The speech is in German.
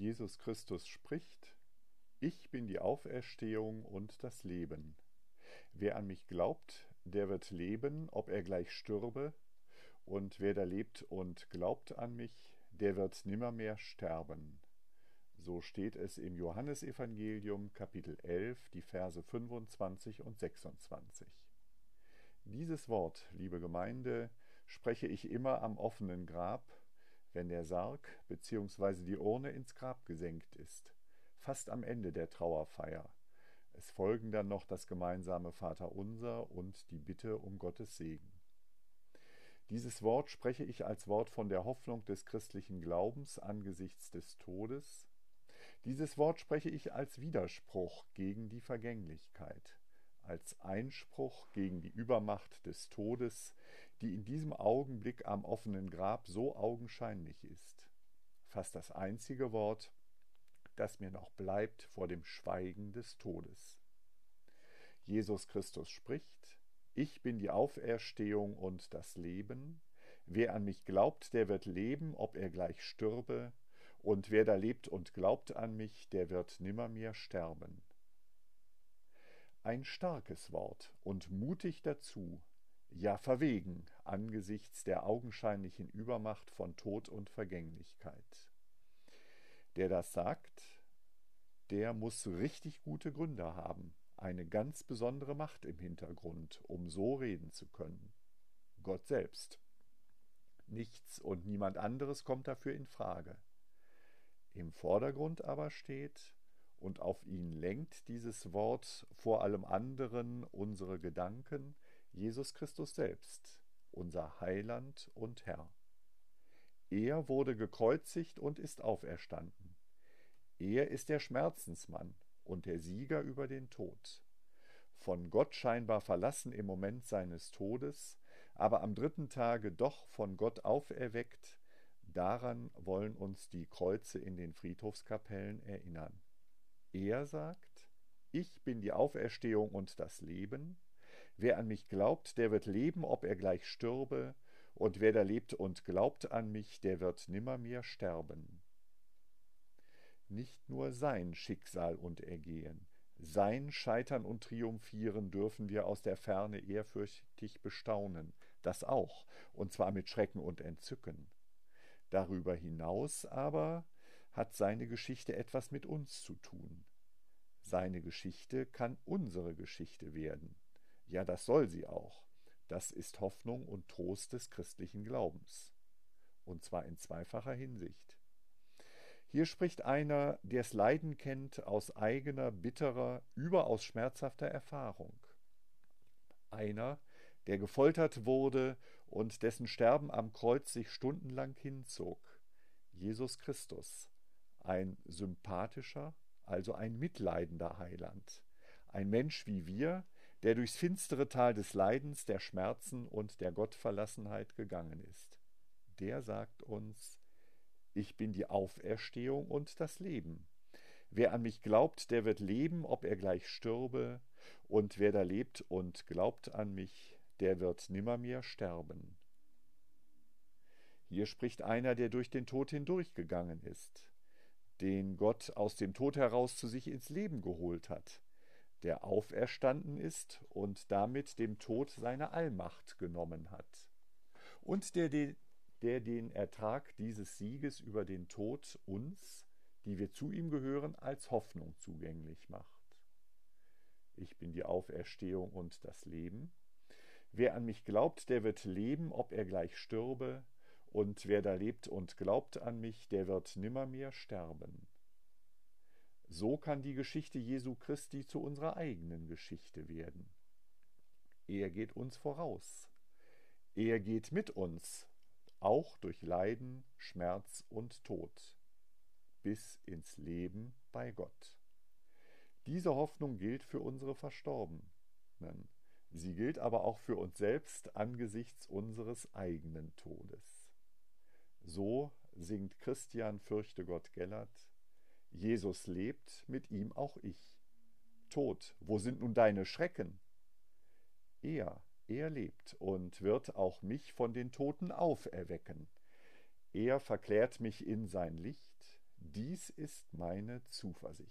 Jesus Christus spricht, Ich bin die Auferstehung und das Leben. Wer an mich glaubt, der wird leben, ob er gleich stürbe, und wer da lebt und glaubt an mich, der wird nimmermehr sterben. So steht es im Johannesevangelium Kapitel 11, die Verse 25 und 26. Dieses Wort, liebe Gemeinde, spreche ich immer am offenen Grab, wenn der Sarg bzw. die Urne ins Grab gesenkt ist, fast am Ende der Trauerfeier. Es folgen dann noch das gemeinsame Vaterunser und die Bitte um Gottes Segen. Dieses Wort spreche ich als Wort von der Hoffnung des christlichen Glaubens angesichts des Todes. Dieses Wort spreche ich als Widerspruch gegen die Vergänglichkeit, als Einspruch gegen die Übermacht des Todes, die in diesem Augenblick am offenen Grab so augenscheinlich ist. Fast das einzige Wort, das mir noch bleibt vor dem Schweigen des Todes. Jesus Christus spricht, ich bin die Auferstehung und das Leben. Wer an mich glaubt, der wird leben, ob er gleich stürbe, und wer da lebt und glaubt an mich, der wird nimmermehr sterben. Ein starkes Wort und mutig dazu, ja verwegen angesichts der augenscheinlichen Übermacht von Tod und Vergänglichkeit. Der das sagt, der muss richtig gute Gründe haben, eine ganz besondere Macht im Hintergrund, um so reden zu können. Gott selbst. Nichts und niemand anderes kommt dafür in Frage. Im Vordergrund aber steht, und auf ihn lenkt dieses Wort vor allem anderen unsere Gedanken, Jesus Christus selbst, unser Heiland und Herr. Er wurde gekreuzigt und ist auferstanden. Er ist der Schmerzensmann, und der Sieger über den Tod. Von Gott scheinbar verlassen im Moment seines Todes, aber am dritten Tage doch von Gott auferweckt, daran wollen uns die Kreuze in den Friedhofskapellen erinnern. Er sagt, ich bin die Auferstehung und das Leben, wer an mich glaubt, der wird leben, ob er gleich stürbe, und wer da lebt und glaubt an mich, der wird nimmermehr sterben. Nicht nur sein Schicksal und Ergehen, sein Scheitern und Triumphieren dürfen wir aus der Ferne ehrfürchtig bestaunen, das auch, und zwar mit Schrecken und Entzücken. Darüber hinaus aber hat seine Geschichte etwas mit uns zu tun. Seine Geschichte kann unsere Geschichte werden. Ja, das soll sie auch. Das ist Hoffnung und Trost des christlichen Glaubens. Und zwar in zweifacher Hinsicht. Hier spricht einer, der es Leiden kennt, aus eigener, bitterer, überaus schmerzhafter Erfahrung. Einer, der gefoltert wurde und dessen Sterben am Kreuz sich stundenlang hinzog. Jesus Christus, ein sympathischer, also ein mitleidender Heiland, ein Mensch wie wir, der durchs finstere Tal des Leidens, der Schmerzen und der Gottverlassenheit gegangen ist. Der sagt uns, ich bin die Auferstehung und das Leben. Wer an mich glaubt, der wird leben, ob er gleich stürbe, und wer da lebt und glaubt an mich, der wird nimmermehr sterben. Hier spricht einer, der durch den Tod hindurchgegangen ist, den Gott aus dem Tod heraus zu sich ins Leben geholt hat, der auferstanden ist und damit dem Tod seine Allmacht genommen hat, und der den der den Ertrag dieses Sieges über den Tod uns, die wir zu ihm gehören, als Hoffnung zugänglich macht. Ich bin die Auferstehung und das Leben. Wer an mich glaubt, der wird leben, ob er gleich stürbe, und wer da lebt und glaubt an mich, der wird nimmermehr sterben. So kann die Geschichte Jesu Christi zu unserer eigenen Geschichte werden. Er geht uns voraus. Er geht mit uns, auch durch Leiden, Schmerz und Tod, bis ins Leben bei Gott. Diese Hoffnung gilt für unsere Verstorbenen. Sie gilt aber auch für uns selbst angesichts unseres eigenen Todes. So singt Christian Fürchte Gott Gellert, Jesus lebt, mit ihm auch ich. Tod, wo sind nun deine Schrecken? Er, er lebt und wird auch mich von den Toten auferwecken. Er verklärt mich in sein Licht, Dies ist meine Zuversicht.